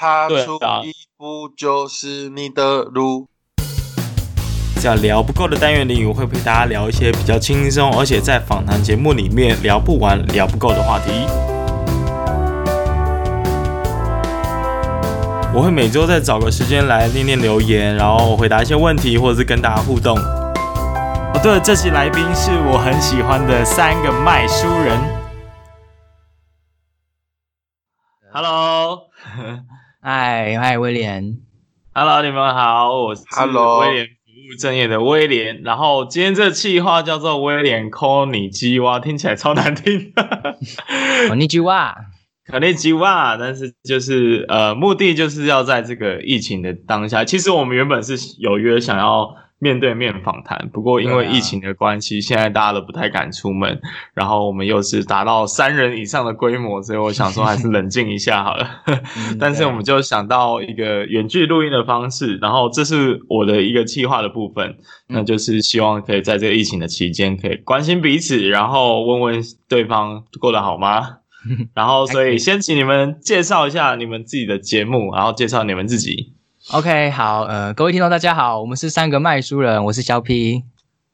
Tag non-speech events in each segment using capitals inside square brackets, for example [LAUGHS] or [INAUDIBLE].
踏出一步就是你的路。叫聊不够的单元里，我会陪大家聊一些比较轻松，而且在访谈节目里面聊不完、聊不够的话题。我会每周再找个时间来念念留言，然后回答一些问题，或者是跟大家互动。哦，对了，这期来宾是我很喜欢的三个卖书人。Hello，[LAUGHS] 嗨嗨，威廉。Hello，你们好，我是威廉。正业的威廉，然后今天这个企划叫做威廉 call 你鸡蛙，听起来超难听。call 你鸡蛙，[LAUGHS] call 你鸡蛙，但是就是呃，目的就是要在这个疫情的当下，其实我们原本是有约想要。面对面访谈，不过因为疫情的关系，啊、现在大家都不太敢出门，然后我们又是达到三人以上的规模，所以我想说还是冷静一下好了。[LAUGHS] 嗯、但是我们就想到一个远距录音的方式，然后这是我的一个计划的部分，嗯、那就是希望可以在这个疫情的期间可以关心彼此，然后问问对方过得好吗？[LAUGHS] 然后所以先请你们介绍一下你们自己的节目，然后介绍你们自己。OK，好，呃，各位听众大家好，我们是三个卖书人，我是小 P，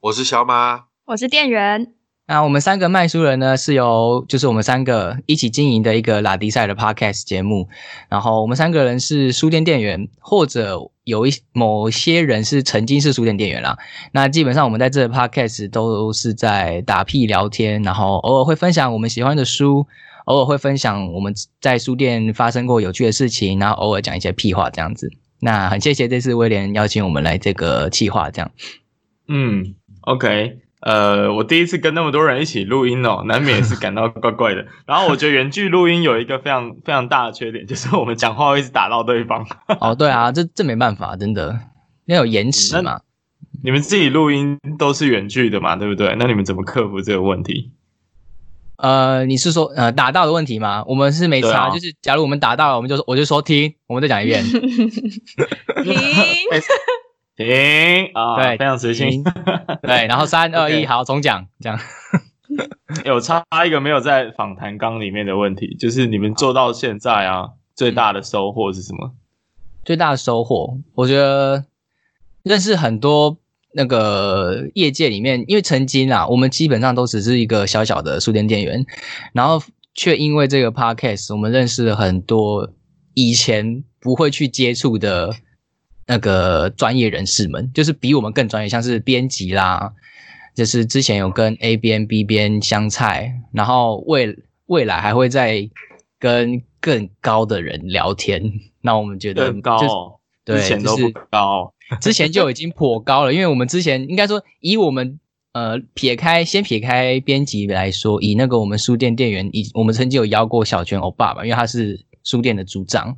我是小马，我是店员。那我们三个卖书人呢，是由就是我们三个一起经营的一个拉迪赛的 Podcast 节目。然后我们三个人是书店店员，或者有一某些人是曾经是书店店员啦。那基本上我们在这 Podcast 都是在打屁聊天，然后偶尔会分享我们喜欢的书，偶尔会分享我们在书店发生过有趣的事情，然后偶尔讲一些屁话这样子。那很谢谢这次威廉邀请我们来这个企划，这样。嗯，OK，呃，我第一次跟那么多人一起录音哦，难免是感到怪怪的。然后我觉得远距录音有一个非常非常大的缺点，就是我们讲话会一直打到对方。哦，对啊，这这没办法，真的，因为有延迟嘛。你们自己录音都是远距的嘛，对不对？那你们怎么克服这个问题？呃，你是说呃打到的问题吗？我们是没差，啊、就是假如我们打到了，我们就说我就说听，我们再讲一遍，[LAUGHS] 停 [LAUGHS] 停啊，对，非常随性，对，然后三二一，[LAUGHS] 好，重讲，这样。有差一个没有在访谈纲里面的问题，就是你们做到现在啊，最大的收获是什么？最大的收获，我觉得认识很多。那个业界里面，因为曾经啊，我们基本上都只是一个小小的书店店员，然后却因为这个 podcast，我们认识了很多以前不会去接触的那个专业人士们，就是比我们更专业，像是编辑啦，就是之前有跟 A 编 B 编香菜，然后未未来还会再跟更高的人聊天，那我们觉得更高，对，之前都不高。[LAUGHS] 之前就已经颇高了，因为我们之前应该说，以我们呃撇开先撇开编辑来说，以那个我们书店店员，以我们曾经有邀过小泉欧巴吧，因为他是书店的组长。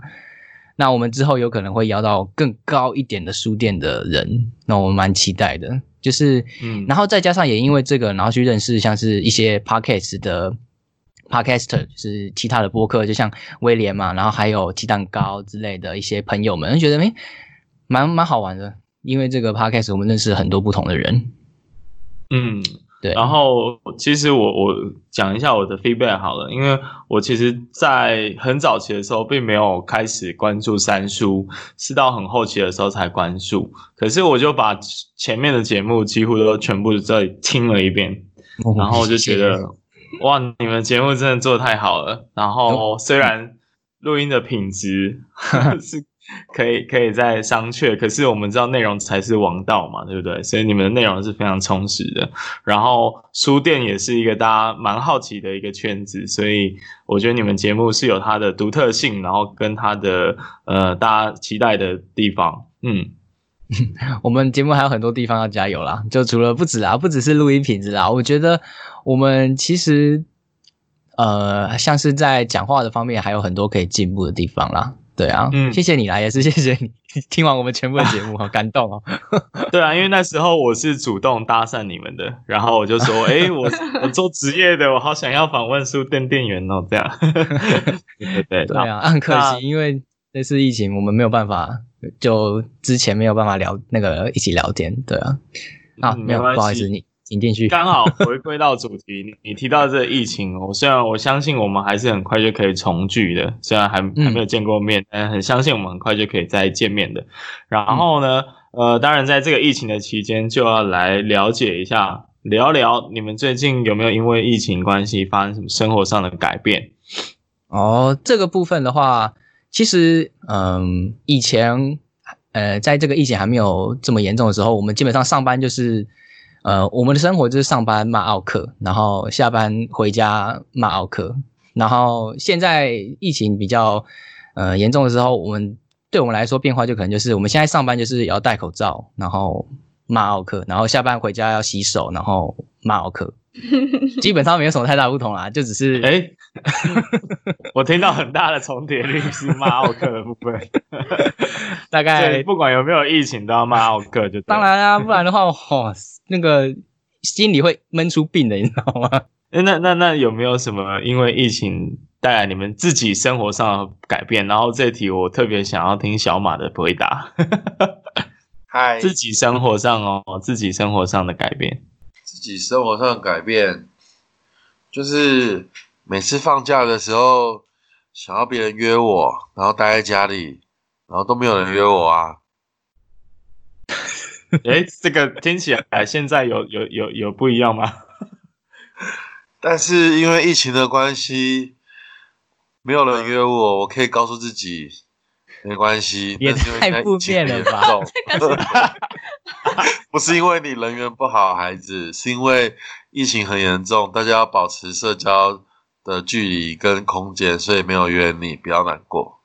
那我们之后有可能会邀到更高一点的书店的人，那我们蛮期待的。就是，嗯，然后再加上也因为这个，然后去认识像是一些 podcast 的 podcaster，就是其他的播客，就像威廉嘛，然后还有鸡蛋糕之类的一些朋友们，就觉得诶蛮蛮好玩的，因为这个 podcast 我们认识很多不同的人。嗯，对。然后其实我我讲一下我的 feedback 好了，因为我其实，在很早期的时候并没有开始关注三叔，是到很后期的时候才关注。可是我就把前面的节目几乎都全部再听了一遍，哦、然后我就觉得，哇，你们节目真的做的太好了。然后虽然录音的品质 [LAUGHS] 是。[LAUGHS] 可以可以再商榷，可是我们知道内容才是王道嘛，对不对？所以你们的内容是非常充实的。然后书店也是一个大家蛮好奇的一个圈子，所以我觉得你们节目是有它的独特性，然后跟它的呃大家期待的地方。嗯，[LAUGHS] 我们节目还有很多地方要加油啦，就除了不止啊，不只是录音品质啦，我觉得我们其实呃像是在讲话的方面还有很多可以进步的地方啦。对啊，嗯，谢谢你啦，也是 [LAUGHS] 谢谢你听完我们全部的节目，[LAUGHS] 好感动哦。[LAUGHS] 对啊，因为那时候我是主动搭讪你们的，然后我就说，哎、欸，我我做职业的，我好想要访问书店店员哦，这样。对对对啊，很可惜，因为这次疫情，我们没有办法，就之前没有办法聊那个一起聊天，对啊。啊，没有，不好意思，你请继续。刚好回归到主题，你 [LAUGHS] 你提到这个疫情，我虽然我相信我们还是很快就可以重聚的，虽然还还没有见过面，嗯、但很相信我们很快就可以再见面的。然后呢，嗯、呃，当然在这个疫情的期间，就要来了解一下，聊聊你们最近有没有因为疫情关系发生什么生活上的改变？哦，这个部分的话，其实嗯，以前呃，在这个疫情还没有这么严重的时候，我们基本上上班就是。呃，我们的生活就是上班骂奥克，然后下班回家骂奥克，然后现在疫情比较呃严重的时候，我们对我们来说变化就可能就是我们现在上班就是要戴口罩，然后骂奥克，然后下班回家要洗手，然后骂奥克，[LAUGHS] 基本上没有什么太大不同啦，就只是哎，诶？[LAUGHS] 我听到很大的重叠率是骂奥克的部分，大概不管有没有疫情都要骂奥克就当然啊，不然的话哇。哦那个心里会闷出病的，你知道吗？[LAUGHS] 那那那那有没有什么因为疫情带来你们自己生活上的改变？然后这题我特别想要听小马的回答。嗨，自己生活上哦，自己生活上的改变。自己生活上的改变，就是每次放假的时候，想要别人约我，然后待在家里，然后都没有人约我啊。[LAUGHS] 哎，这个听起来现在有有有有不一样吗？[LAUGHS] 但是因为疫情的关系，没有人约我，我可以告诉自己没关系。也太负面了吧？[LAUGHS] 不是因为你人缘不好，孩子，是因为疫情很严重，大家要保持社交的距离跟空间，所以没有约你，不要难过。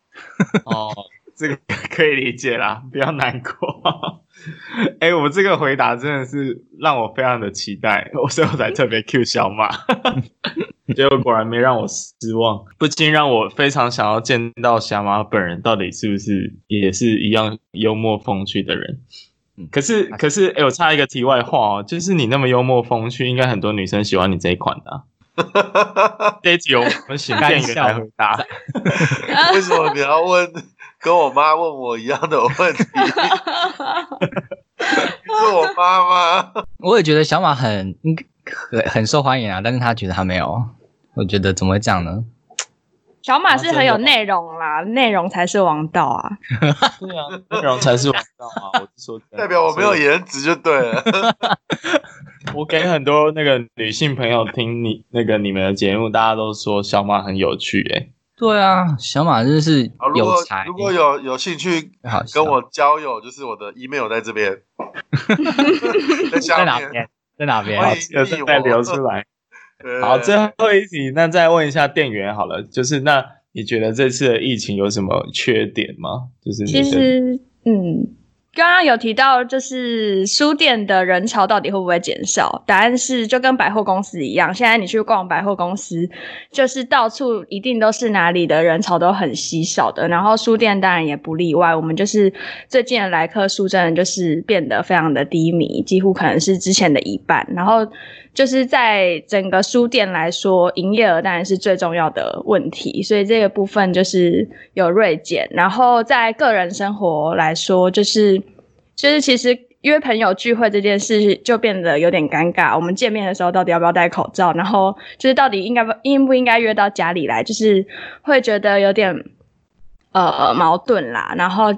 哦，这个可以理解啦，不要难过。[LAUGHS] 哎、欸，我这个回答真的是让我非常的期待，所以我才特别 Q 小马，[LAUGHS] 结果果然没让我失望，不禁让我非常想要见到小马本人，到底是不是也是一样幽默风趣的人？可是可是，哎、欸，我插一个题外话哦，就是你那么幽默风趣，应该很多女生喜欢你这一款的、啊。[LAUGHS] 这一题我们请店员来回答，为什么你要问？跟我妈问我一样的问题，[LAUGHS] 是我妈吗？我也觉得小马很很很受欢迎啊，但是他觉得他没有，我觉得怎么会这样呢？小马是很有内容啦，内容才是王道啊。对啊，内容才是王道啊！[LAUGHS] 我是说，代表我没有颜值就对了。我给很多那个女性朋友听你那个你们的节目，大家都说小马很有趣诶、欸对啊，小马真是有才。如果有有兴趣跟我交友，就是我的 email 在这边，[LAUGHS] 在下面，在哪边？在哪边？有事再留出来。[LAUGHS] 好，最后一题，那再问一下店员好了，就是那你觉得这次的疫情有什么缺点吗？就是其实，嗯。刚刚有提到，就是书店的人潮到底会不会减少？答案是就跟百货公司一样，现在你去逛百货公司，就是到处一定都是哪里的人潮都很稀少的。然后书店当然也不例外，我们就是最近的来客数真的就是变得非常的低迷，几乎可能是之前的一半。然后就是在整个书店来说，营业额当然是最重要的问题，所以这个部分就是有锐减。然后在个人生活来说，就是。就是其实约朋友聚会这件事就变得有点尴尬。我们见面的时候到底要不要戴口罩？然后就是到底应该不应不应该约到家里来？就是会觉得有点呃矛盾啦。然后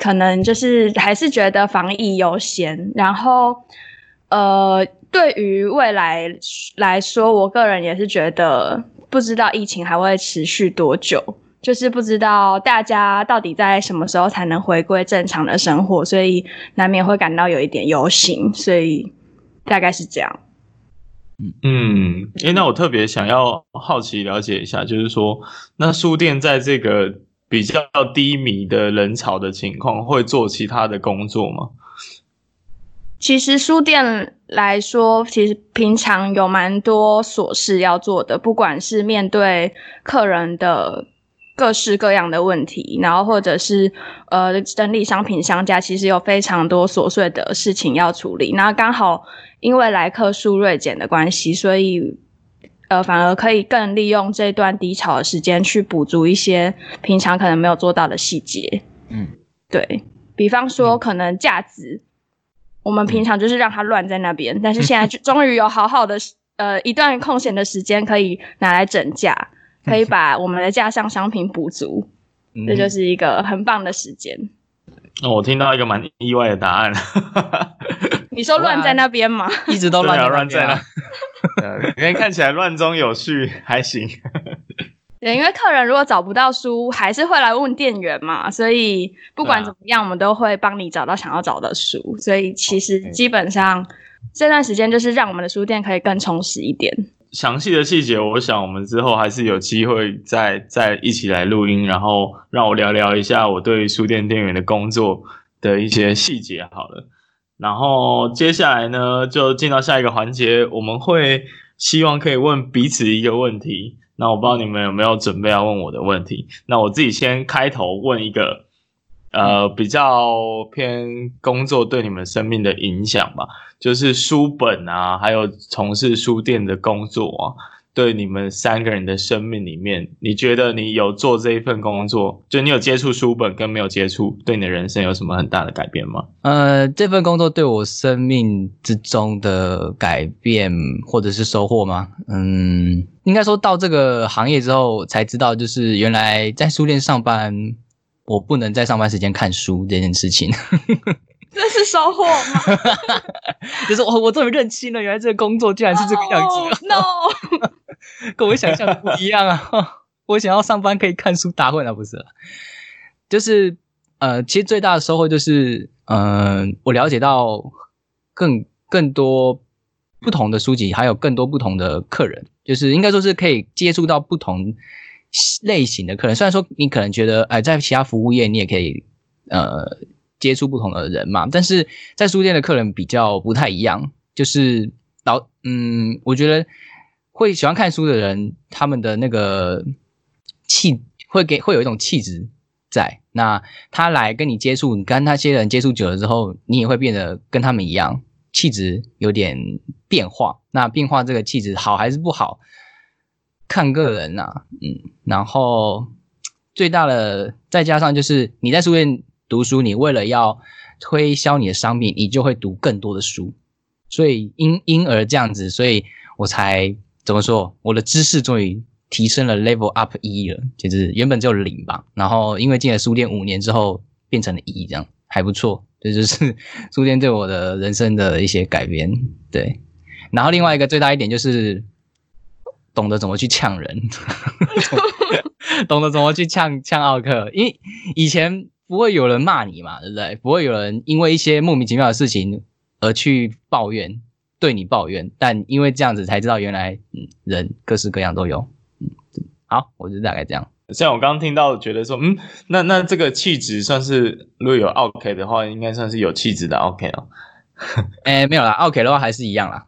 可能就是还是觉得防疫优先。然后呃，对于未来来说，我个人也是觉得不知道疫情还会持续多久。就是不知道大家到底在什么时候才能回归正常的生活，所以难免会感到有一点忧心，所以大概是这样。嗯，诶，那我特别想要好奇了解一下，就是说，那书店在这个比较低迷的人潮的情况，会做其他的工作吗？其实书店来说，其实平常有蛮多琐事要做的，不管是面对客人的。各式各样的问题，然后或者是呃整理商品商家，其实有非常多琐碎的事情要处理。那刚好因为来客数锐减的关系，所以呃反而可以更利用这段低潮的时间去补足一些平常可能没有做到的细节。嗯，对，比方说可能架子我们平常就是让它乱在那边，但是 [LAUGHS] 现在就终于有好好的呃一段空闲的时间可以拿来整架，[LAUGHS] 可以把我们的架上商品补足，这就是一个很棒的时间。哦，我听到一个蛮意外的答案。[LAUGHS] 你说乱在那边吗？一直都乱在乱在那。因为看起来乱中有序，还行。对，因为客人如果找不到书，还是会来问店员嘛，所以不管怎么样，我们都会帮你找到想要找的书。所以其实基本上这段时间就是让我们的书店可以更充实一点。详细的细节，我想我们之后还是有机会再再一起来录音，然后让我聊聊一下我对书店店员的工作的一些细节。好了，然后接下来呢，就进到下一个环节，我们会希望可以问彼此一个问题。那我不知道你们有没有准备要问我的问题？那我自己先开头问一个，呃，比较偏工作对你们生命的影响吧。就是书本啊，还有从事书店的工作啊，对你们三个人的生命里面，你觉得你有做这一份工作，就你有接触书本跟没有接触，对你的人生有什么很大的改变吗？呃，这份工作对我生命之中的改变或者是收获吗？嗯，应该说到这个行业之后才知道，就是原来在书店上班，我不能在上班时间看书这件事情。[LAUGHS] 这是收获吗？[LAUGHS] 就是我，我终于认清了，原来这个工作居然是这个样子。No，, no! [LAUGHS] [LAUGHS] 跟我想象的不一样啊！[LAUGHS] 我想要上班可以看书打混啊，不是？就是呃，其实最大的收获就是，嗯、我了解到更更多不同的书籍，还有更多不同的客人，就是应该说是可以接触到不同类型的客人。虽然说你可能觉得，哎、在其他服务业你也可以，呃。接触不同的人嘛，但是在书店的客人比较不太一样，就是老嗯，我觉得会喜欢看书的人，他们的那个气会给会有一种气质在。那他来跟你接触，你跟那些人接触久了之后，你也会变得跟他们一样，气质有点变化。那变化这个气质好还是不好，看个人呐、啊，嗯。然后最大的再加上就是你在书店。读书，你为了要推销你的商品，你就会读更多的书，所以因因而这样子，所以我才怎么说，我的知识终于提升了 level up 一了，就是原本只有零吧，然后因为进了书店五年之后变成了一，这样还不错，这就是 [LAUGHS] 书店对我的人生的一些改变，对。然后另外一个最大一点就是懂得怎么去呛人，[LAUGHS] 懂得怎么去呛呛奥克，因为以前。不会有人骂你嘛，对不对？不会有人因为一些莫名其妙的事情而去抱怨，对你抱怨。但因为这样子才知道，原来嗯，人各式各样都有。嗯，好，我就大概这样。像我刚刚听到，觉得说，嗯，那那这个气质算是，如果有 OK 的话，应该算是有气质的 OK 哦。[LAUGHS] 哎，没有啦，，OK 的话还是一样啦。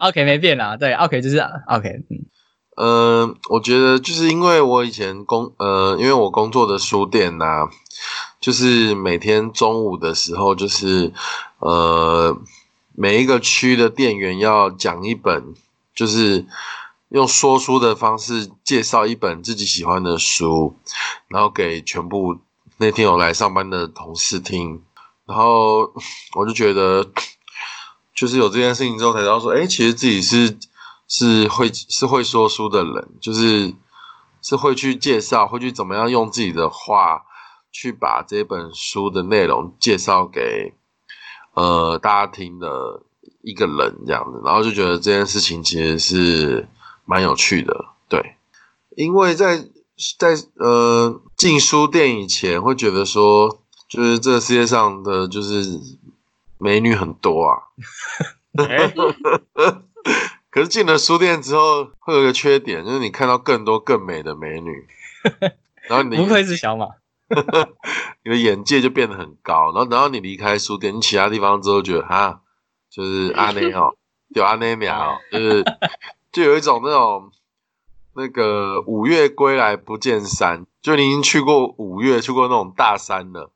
OK [LAUGHS] 没变啦，对，，OK 就是 OK。嗯。呃，我觉得就是因为我以前工，呃，因为我工作的书店呐、啊，就是每天中午的时候，就是呃，每一个区的店员要讲一本，就是用说书的方式介绍一本自己喜欢的书，然后给全部那天有来上班的同事听，然后 [LAUGHS] 我就觉得，[CLEARS THROAT] 就是有这件事情之后才知道说，哎，其实自己是。是会是会说书的人，就是是会去介绍，会去怎么样用自己的话去把这本书的内容介绍给呃大家听的一个人这样子，然后就觉得这件事情其实是蛮有趣的，对，因为在在呃进书店以前会觉得说，就是这个世界上的就是美女很多啊。[LAUGHS] 可是进了书店之后，会有一个缺点，就是你看到更多更美的美女，[LAUGHS] 然后你不愧是小马，[LAUGHS] 你的眼界就变得很高。然后，然后你离开书店，你其他地方之后，觉得哈，就是阿 [LAUGHS] 内哦，就阿内鸟哦，就是就有一种那种那个五岳归来不见山，就你已经去过五岳，去过那种大山了，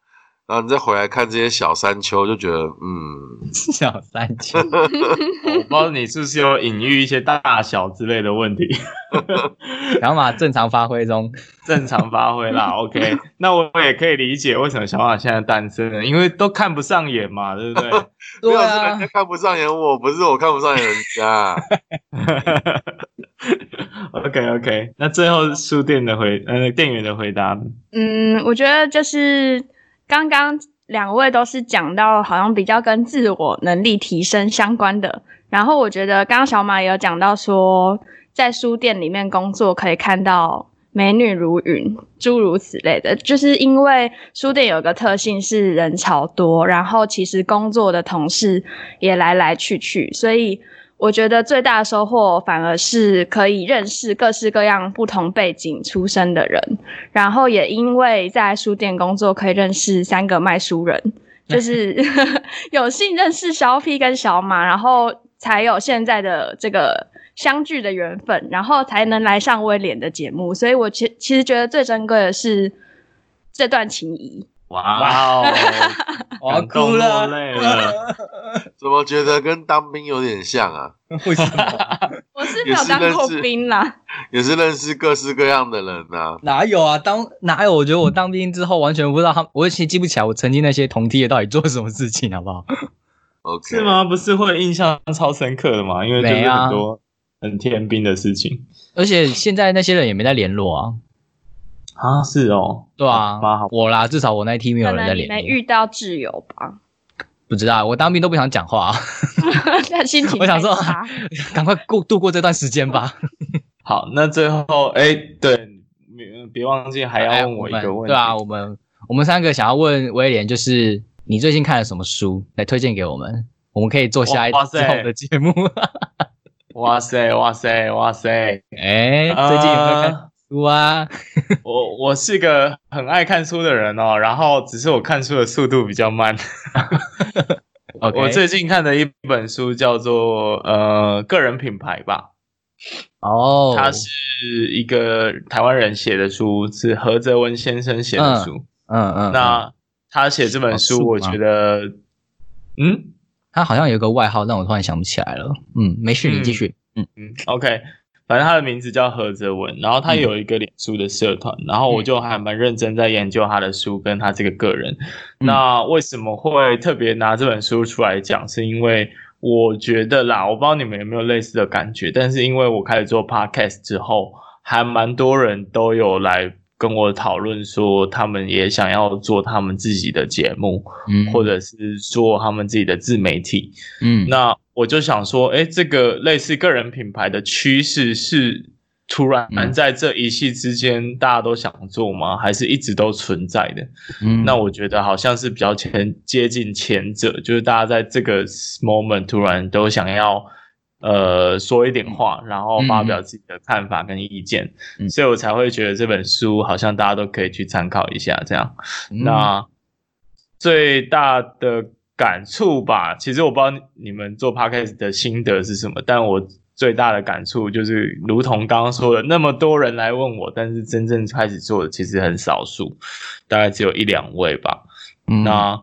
然后你再回来看这些小山丘，就觉得嗯，[LAUGHS] 小山丘，[LAUGHS] 我不知道你是不是有隐喻一些大小之类的问题。[LAUGHS] 小马正常发挥中，正常发挥啦。OK，那我也可以理解为什么小马现在单身了，因为都看不上眼嘛，对不对？对啊，是人家看不上眼我，不是我看不上眼人家。OK OK，那最后书店的回呃店员的回答，嗯，我觉得就是。刚刚两位都是讲到好像比较跟自我能力提升相关的，然后我觉得刚刚小马也有讲到说，在书店里面工作可以看到美女如云，诸如此类的，就是因为书店有个特性是人潮多，然后其实工作的同事也来来去去，所以。我觉得最大的收获反而是可以认识各式各样不同背景出身的人，然后也因为在书店工作，可以认识三个卖书人，就是 [LAUGHS] 有幸认识小 P 跟小马，然后才有现在的这个相聚的缘分，然后才能来上威廉的节目。所以我其其实觉得最珍贵的是这段情谊。哇哦！我要哭了，[LAUGHS] 怎么觉得跟当兵有点像啊？[LAUGHS] 为什么？[LAUGHS] 我是没有当过兵啦，也是认识各式各样的人啊。哪有啊？当哪有？我觉得我当兵之后完全不知道他，我其实记不起来我曾经那些同梯的到底做了什么事情，好不好？OK，是吗？不是会印象超深刻的吗？因为就是很多很天兵的事情，而且现在那些人也没在联络啊。啊，是哦，对啊，我啦，至少我那一梯没有人在联络。可能你没遇到挚友吧？不知道，我当兵都不想讲话，[LAUGHS] 心情我想说，[LAUGHS] 赶快过度过这段时间吧。[LAUGHS] 好，那最后，哎、欸，对，别别忘记还要问我一个问题。对啊，我们我们三个想要问威廉，就是你最近看了什么书来推荐给我们？我们可以做下一之后的节目。哇塞，哇塞，哇塞！哎、欸，最近有没有看？呃书啊，[LAUGHS] 我我是个很爱看书的人哦，然后只是我看书的速度比较慢。[LAUGHS] Okay. 我最近看的一本书叫做呃个人品牌吧。哦、oh.，他是一个台湾人写的书，是何泽文先生写的书。嗯嗯，那他写这本书，我觉得，嗯，他好像有个外号，但我突然想不起来了。嗯，没事，你继续。嗯嗯，OK。反正他的名字叫何泽文，然后他有一个脸书的社团，嗯，然后我就还蛮认真在研究他的书跟他这个个人。嗯、那为什么会特别拿这本书出来讲？是因为我觉得啦，我不知道你们有没有类似的感觉，但是因为我开始做 podcast 之后，还蛮多人都有来跟我讨论说，他们也想要做他们自己的节目，嗯，或者是做他们自己的自媒体，嗯，那。我就想说，哎，这个类似个人品牌的趋势是突然在这一夕之间大家都想做吗？还是一直都存在的？嗯，那我觉得好像是比较前接近前者，就是大家在这个 moment 突然都想要呃说一点话，然后发表自己的看法跟意见，嗯，所以我才会觉得这本书好像大家都可以去参考一下，这样。嗯，那最大的。感触吧，其实我不知道你们做 podcast 的心得是什么，但我最大的感触就是，如同刚刚说的，那么多人来问我，但是真正开始做的其实很少数，大概只有一两位吧。嗯，那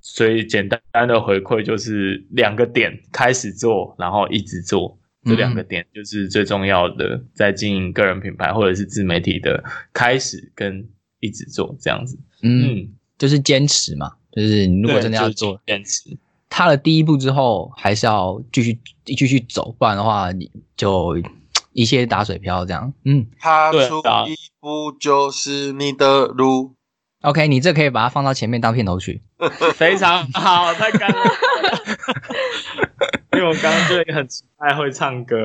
所以简单的回馈就是两个点：开始做，然后一直做。这两个点就是最重要的，在经营个人品牌或者是自媒体的开始跟一直做这样子。嗯，嗯就是坚持嘛。就是你如果真的要做坚持，踏了第一步之后，还是要继续继续走，不然的话你就一切打水漂这样。嗯，踏出一步就是你的路。OK，你这可以把它放到前面当片头曲，[LAUGHS] 非常好，太感了。[LAUGHS] 因为我刚刚就很爱会唱歌。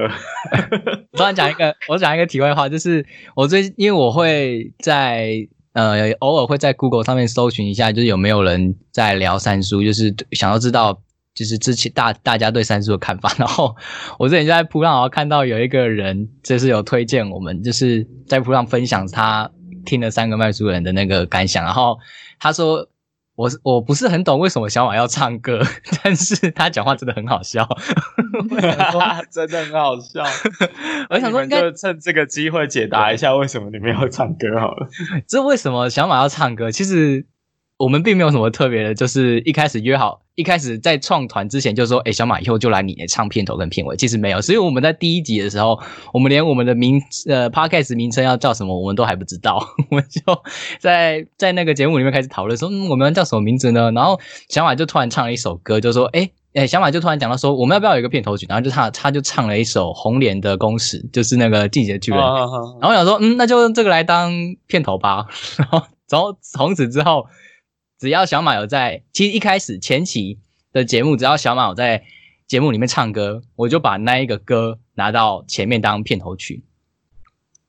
[LAUGHS] 我突然讲一个，我讲一个题外话，就是我最因为我会在。呃，偶尔会在 Google 上面搜寻一下，就是有没有人在聊三叔，就是想要知道，就是之前大大家对三叔的看法。然后我之前就在噗浪看到有一个人，就是有推荐我们，就是在铺上分享他听了三个卖书人的那个感想。然后他说。我我不是很懂为什么小马要唱歌，[LAUGHS] 但是他讲话真的很好笑，[LAUGHS] 真的很好笑。[LAUGHS] 我想说，应该就趁这个机会解答一下为什么你们要唱歌好了。这为什么小马要唱歌？其实我们并没有什么特别的，就是一开始约好，一开始在创团之前就说，哎，小马以后就来你唱片头跟片尾。其实没有，所以我们在第一集的时候，我们连我们的名呃 Podcast 名称要叫什么，我们都还不知道。[LAUGHS] 我们就在在那个节目里面开始讨论说，嗯，我们要叫什么名字呢？然后小马就突然唱了一首歌，就说，哎哎，小马就突然讲到说，我们要不要有一个片头曲？然后就他他就唱了一首红莲的公使，就是那个进击的巨人。Oh, oh, oh. 然后我想说，嗯，那就用这个来当片头吧。[LAUGHS] 然后从从此之后。只要小马有在，其实一开始前期的节目，只要小马有在节目里面唱歌，我就把那一个歌拿到前面当片头曲。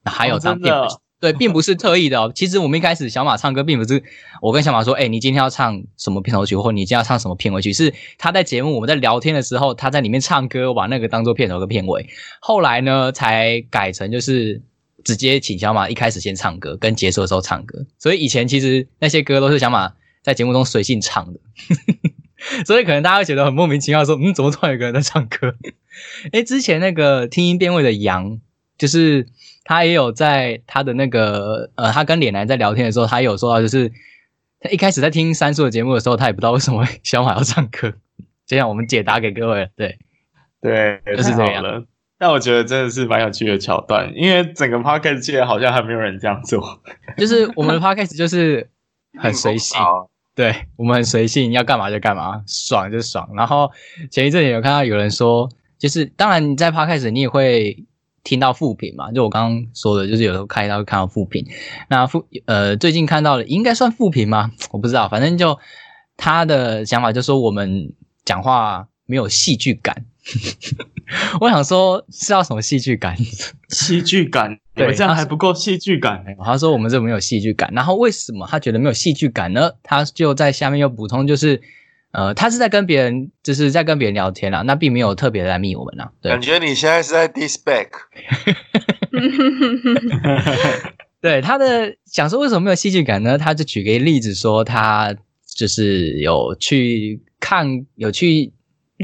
还有当片头曲，哦、对，并不是特意的哦。其实我们一开始小马唱歌，并不是我跟小马说，哎、欸，你今天要唱什么片头曲，或你今天要唱什么片尾曲，是他在节目我们在聊天的时候，他在里面唱歌，我把那个当做片头跟片尾。后来呢，才改成就是直接请小马一开始先唱歌，跟结束的时候唱歌。所以以前其实那些歌都是小马。在节目中随性唱的，[LAUGHS] 所以可能大家会觉得很莫名其妙，说嗯，怎么突然有个人在唱歌？诶，之前那个听音辨位的杨，就是他也有在他的那个呃，他跟脸男在聊天的时候，他有说到，就是他一开始在听三叔的节目的时候，他也不知道为什么小马要唱歌。[LAUGHS] 这样我们解答给各位，对对，就是这样了。但我觉得真的是蛮有趣的桥段，因为整个 podcast 界好像还没有人这样做，就是我们的 podcast 就是很随性。[LAUGHS] 对，我们很随性，要干嘛就干嘛，爽就爽。然后前一阵有看到有人说，就是当然你在 Podcast 你也会听到负评嘛，就我刚刚说的，就是有时候开到会看到负评。那负呃最近看到的应该算负评吗？[LAUGHS] 我不知道，反正就他的想法就说我们讲话没有戏剧感。我想说是要什么戏剧感？[LAUGHS] 戏剧感？对，这样还不够戏剧感。他说我们这没有戏剧感。然后为什么他觉得没有戏剧感呢？他就在下面又补充，就是呃，他是在跟别人，就是在跟别人聊天啦，那并没有特别来密我们啦。对，感觉你现在是在 diss back。[LAUGHS] [LAUGHS] 对，他的想说为什么没有戏剧感呢？他就举个例子说，他就是有去看，有去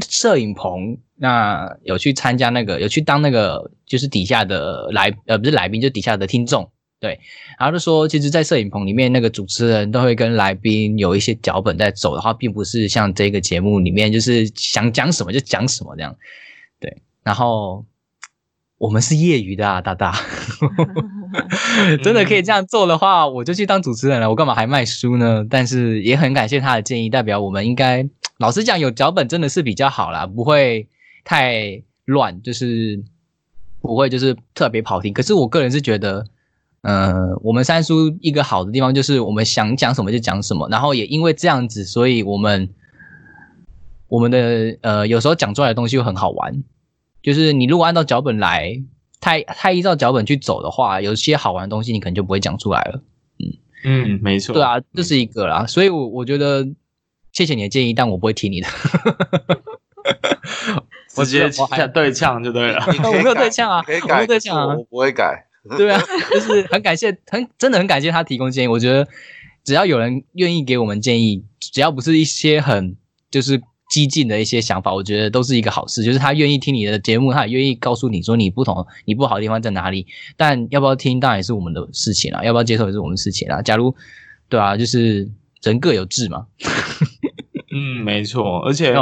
摄影棚。那有去参加那个，有去当那个，就是底下的来，呃，不是来宾，就底下的听众，对。然后就说，其实，在摄影棚里面，那个主持人都会跟来宾有一些脚本在走的话，并不是像这个节目里面，就是想讲什么就讲什么这样，对。然后我们是业余的啊，大大，[LAUGHS] 真的可以这样做的话，我就去当主持人了，我干嘛还卖书呢？但是也很感谢他的建议，代表我们应该，老实讲，有脚本真的是比较好啦，不会。太乱，就是不会，就是特别跑题。可是我个人是觉得，呃，我们三叔一个好的地方就是我们想讲什么就讲什么，然后也因为这样子，所以我们我们的呃有时候讲出来的东西又很好玩。就是你如果按照脚本来，太太依照脚本去走的话，有些好玩的东西你可能就不会讲出来了。嗯嗯，没错。对啊，这是一个啦。所以我我觉得谢谢你的建议，但我不会听你的。[LAUGHS] 我直接呛对呛就对了，我没有对呛啊，可以改，我没有对呛啊，我不会改。对啊，就是很感谢，很真的很感谢他提供建议。我觉得只要有人愿意给我们建议，只要不是一些很就是激进的一些想法，我觉得都是一个好事。就是他愿意听你的节目，他也愿意告诉你说你不同、你不好的地方在哪里。但要不要听，当然也是我们的事情啦，要不要接受也是我们的事情啦。假如对啊，就是人各有志嘛。嗯，没错，而且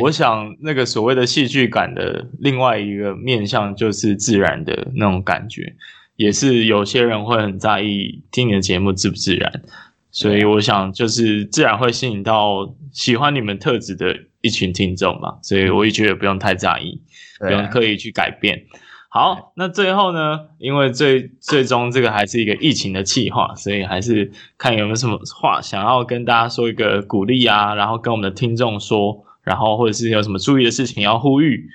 我想那个所谓的戏剧感的另外一个面向就是自然的那种感觉，也是有些人会很在意听你的节目自不自然，所以我想就是自然会吸引到喜欢你们特质的一群听众嘛，所以我也觉得不用太在意，不用刻意去改变。好，那最后呢，因为最最终这个还是一个疫情的企划，所以还是看有没有什么话想要跟大家说一个鼓励啊，然后跟我们的听众说，然后或者是有什么注意的事情要呼吁。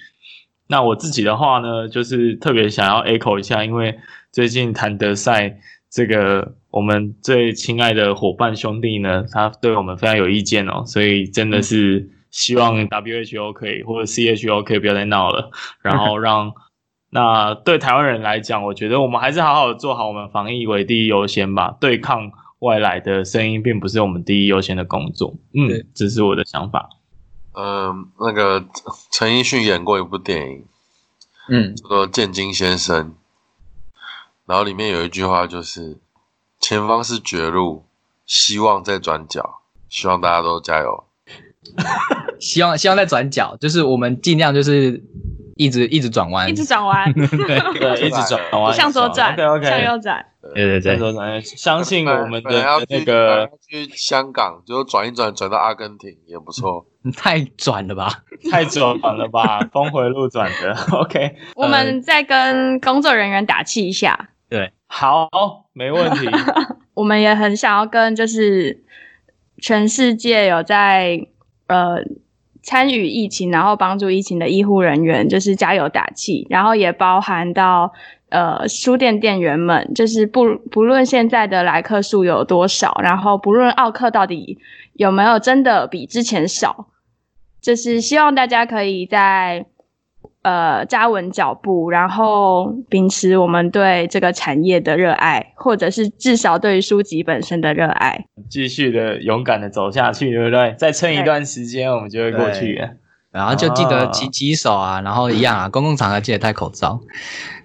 那我自己的话呢，就是特别想要 echo 一下，因为最近谭德赛这个我们最亲爱的伙伴兄弟呢，他对我们非常有意见哦，所以真的是希望 WHO 可以或者 CHO 可以不要再闹了，然后让。那对台湾人来讲，我觉得我们还是好好做好我们防疫为第一优先吧。对抗外来的声音，并不是我们第一优先的工作。嗯，对这是我的想法。嗯、呃，那个陈奕迅演过一部电影，嗯，叫做《建金先生》，然后里面有一句话就是：“前方是绝路，希望在转角，希望大家都加油。[LAUGHS] 希望希望在转角，就是我们尽量就是一直一直转弯，一直转弯，[LAUGHS] 对对，一直转弯，向左转，OK OK，向右转，对对对，向左转，相信我们的那个去香港，就转一转转到阿根廷也不错。[LAUGHS] 太转了吧，太转了吧，[LAUGHS] 峰回路转的。OK，我们再跟工作人员打气一下。对，好，没问题。我们也很想要跟就是全世界有在呃参与疫情，然后帮助疫情的医护人员，就是加油打气。然后也包含到呃书店店员们，就是不不论现在的来客数有多少，然后不论奥客到底有没有真的比之前少。就是希望大家可以在呃扎稳脚步，然后秉持我们对这个产业的热爱，或者是至少对于书籍本身的热爱，继续的勇敢的走下去，对不对？再撑一段时间，我们就会过去了。然后就记得勤洗手啊，然后一样啊，公共场合记得戴口罩。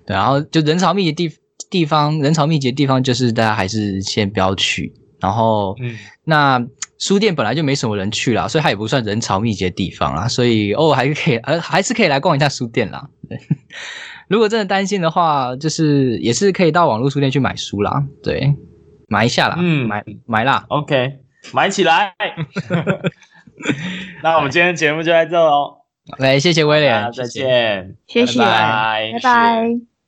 对，然后就人潮密集地地方，人潮密集的地方，就是大家还是先不要去。然后，嗯，那。书店本来就没什么人去啦，所以它也不算人潮密集的地方啦，所以偶尔还是可以，呃，还是可以来逛一下书店啦。对，如果真的担心的话，就是也是可以到网络书店去买书啦，对，买一下啦，嗯，买买啦，OK，买起来。[LAUGHS] 那我们今天节目就在这喽，来，谢谢威廉，再见，谢谢，拜拜。拜拜。